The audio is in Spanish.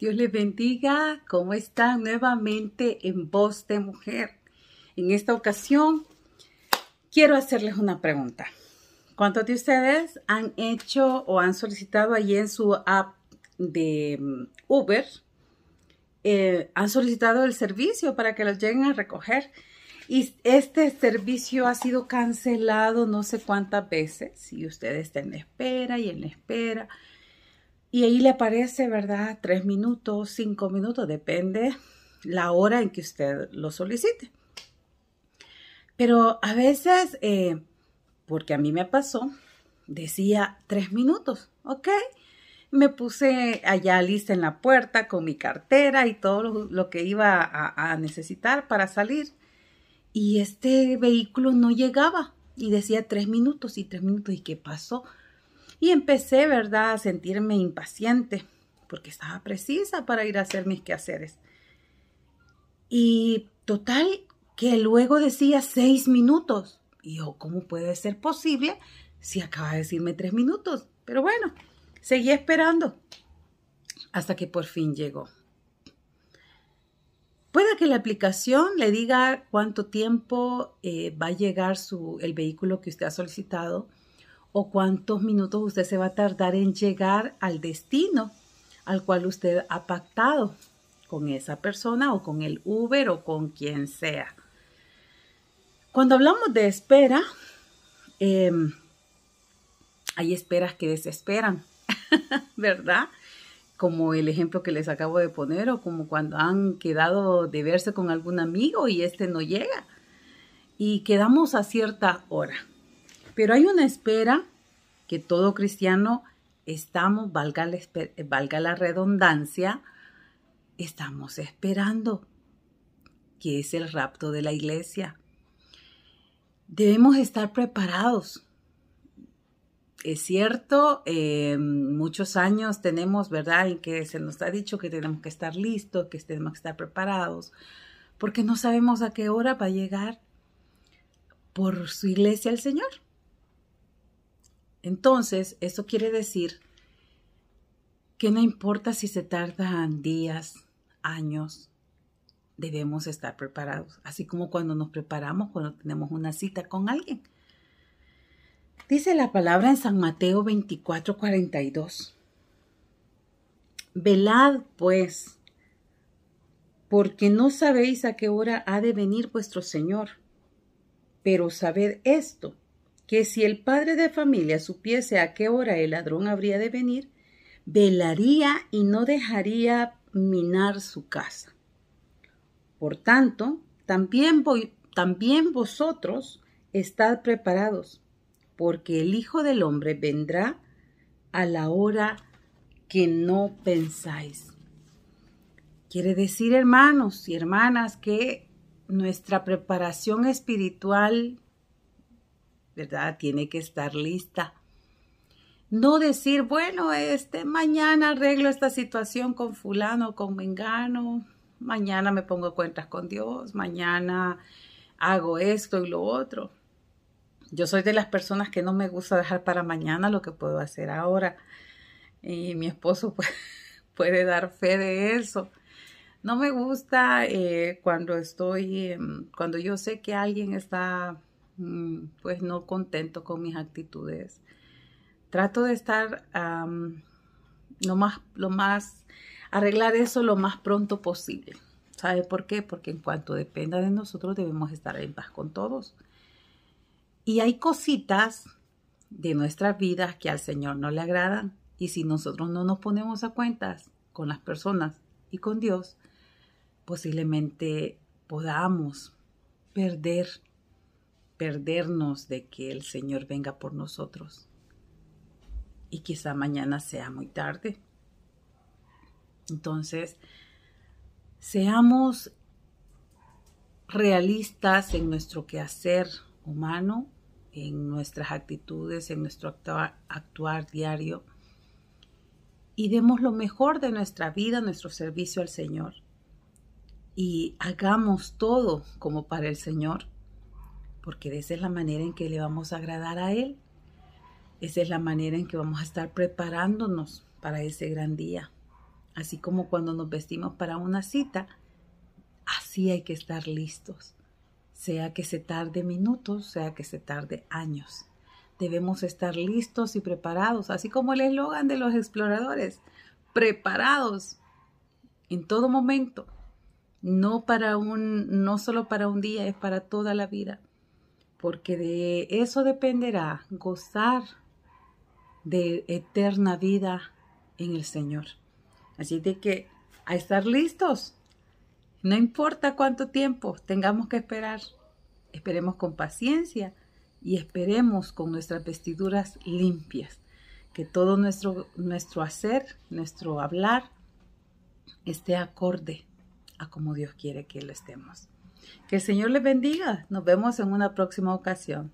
Dios les bendiga. ¿Cómo están nuevamente en Voz de Mujer? En esta ocasión quiero hacerles una pregunta. ¿Cuántos de ustedes han hecho o han solicitado allí en su app de mm, Uber? Eh, han solicitado el servicio para que los lleguen a recoger. Y este servicio ha sido cancelado no sé cuántas veces. Y usted está en la espera y en la espera. Y ahí le aparece, ¿verdad? Tres minutos, cinco minutos, depende la hora en que usted lo solicite. Pero a veces, eh, porque a mí me pasó, decía tres minutos, ¿ok? Me puse allá lista en la puerta con mi cartera y todo lo, que iba a, a necesitar para salir. Y este vehículo no llegaba y decía tres minutos y tres minutos. ¿Y qué pasó? Y empecé, ¿verdad?, a sentirme impaciente porque estaba precisa para ir a hacer mis quehaceres. Y total, que luego decía seis minutos. Y yo, ¿cómo puede ser posible si acaba de decirme tres minutos? Pero bueno, seguí esperando hasta que por fin llegó. Puede que la aplicación le diga cuánto tiempo eh, va a llegar su, el vehículo que usted ha solicitado o cuántos minutos usted se va a tardar en llegar al destino al cual usted ha pactado con esa persona o con el Uber o con quien sea. Cuando hablamos de espera, em, hay esperas que desesperan, ¿verdad? Como el ejemplo que les acabo de poner o como cuando han quedado de verse con algún amigo y este no llega y quedamos a cierta hora. Pero hay una espera que todo cristiano estamos, valga la, valga la redundancia, estamos esperando, que es el rapto de la iglesia. Debemos estar preparados. Es cierto, eh, muchos años tenemos, ¿verdad?, en que se nos ha dicho que tenemos que estar listos, que tenemos que estar preparados, porque no sabemos a qué hora va a llegar por su iglesia el Señor. Entonces, eso quiere decir que no importa si se tardan días, años, debemos estar preparados, así como cuando nos preparamos cuando tenemos una cita con alguien. Dice la palabra en San Mateo 24, 42. Velad, pues, porque no sabéis a qué hora ha de venir vuestro Señor. Pero sabed esto, que si el padre de familia supiese a qué hora el ladrón habría de venir, velaría y no dejaría minar su casa. Por tanto, también, también vosotros estad preparados, porque el Hijo del Hombre vendrá a la hora que no pensáis. Quiere decir, hermanos y hermanas, que nuestra preparación espiritual Tiene que estar lista. No decir, bueno, este mañana arreglo esta situación con fulano, con mengano, mañana me pongo cuentas con Dios, mañana hago esto y lo otro. Yo soy de las personas que no me gusta dejar para mañana lo que puedo hacer ahora. Y mi esposo puede, dar fe de eso. No me gusta eh, cuando estoy, cuando yo sé que alguien está pues no contento con mis actitudes. Trato de estar lo más, lo más, arreglar eso lo más pronto posible. ¿Sabe por qué? Porque en cuanto dependa de nosotros debemos estar en paz con todos. Y hay cositas de nuestras vidas que al Señor no le agradan. Y si nosotros no nos ponemos a cuentas con las personas y con Dios, posiblemente podamos perder perdernos de que el Señor venga por nosotros. Y quizá mañana sea muy tarde. Entonces, seamos realistas en nuestro quehacer humano, en nuestras actitudes, en nuestro actuar, actuar, diario, y demos lo mejor de nuestra vida, nuestro servicio al Señor. Y hagamos todo como para el Señor porque esa es la manera en que le vamos a agradar a Él. Esa es la manera en que vamos a estar preparándonos para ese gran día. Así como cuando nos vestimos para una cita, así hay que estar listos, sea que se tarde minutos, sea que se tarde años. Debemos estar listos y preparados, así como el eslogan de los exploradores, preparados en todo momento, no para un no solo para un día, es para toda la vida, porque de eso dependerá gozar de eterna vida en el Señor. Así de que a estar listos. No importa cuánto tiempo tengamos que esperar, esperemos con paciencia y esperemos con nuestras vestiduras limpias, que todo nuestro, nuestro hacer, nuestro hablar, esté acorde a como Dios quiere que lo estemos. Que el Señor les bendiga. Nos vemos en una próxima ocasión.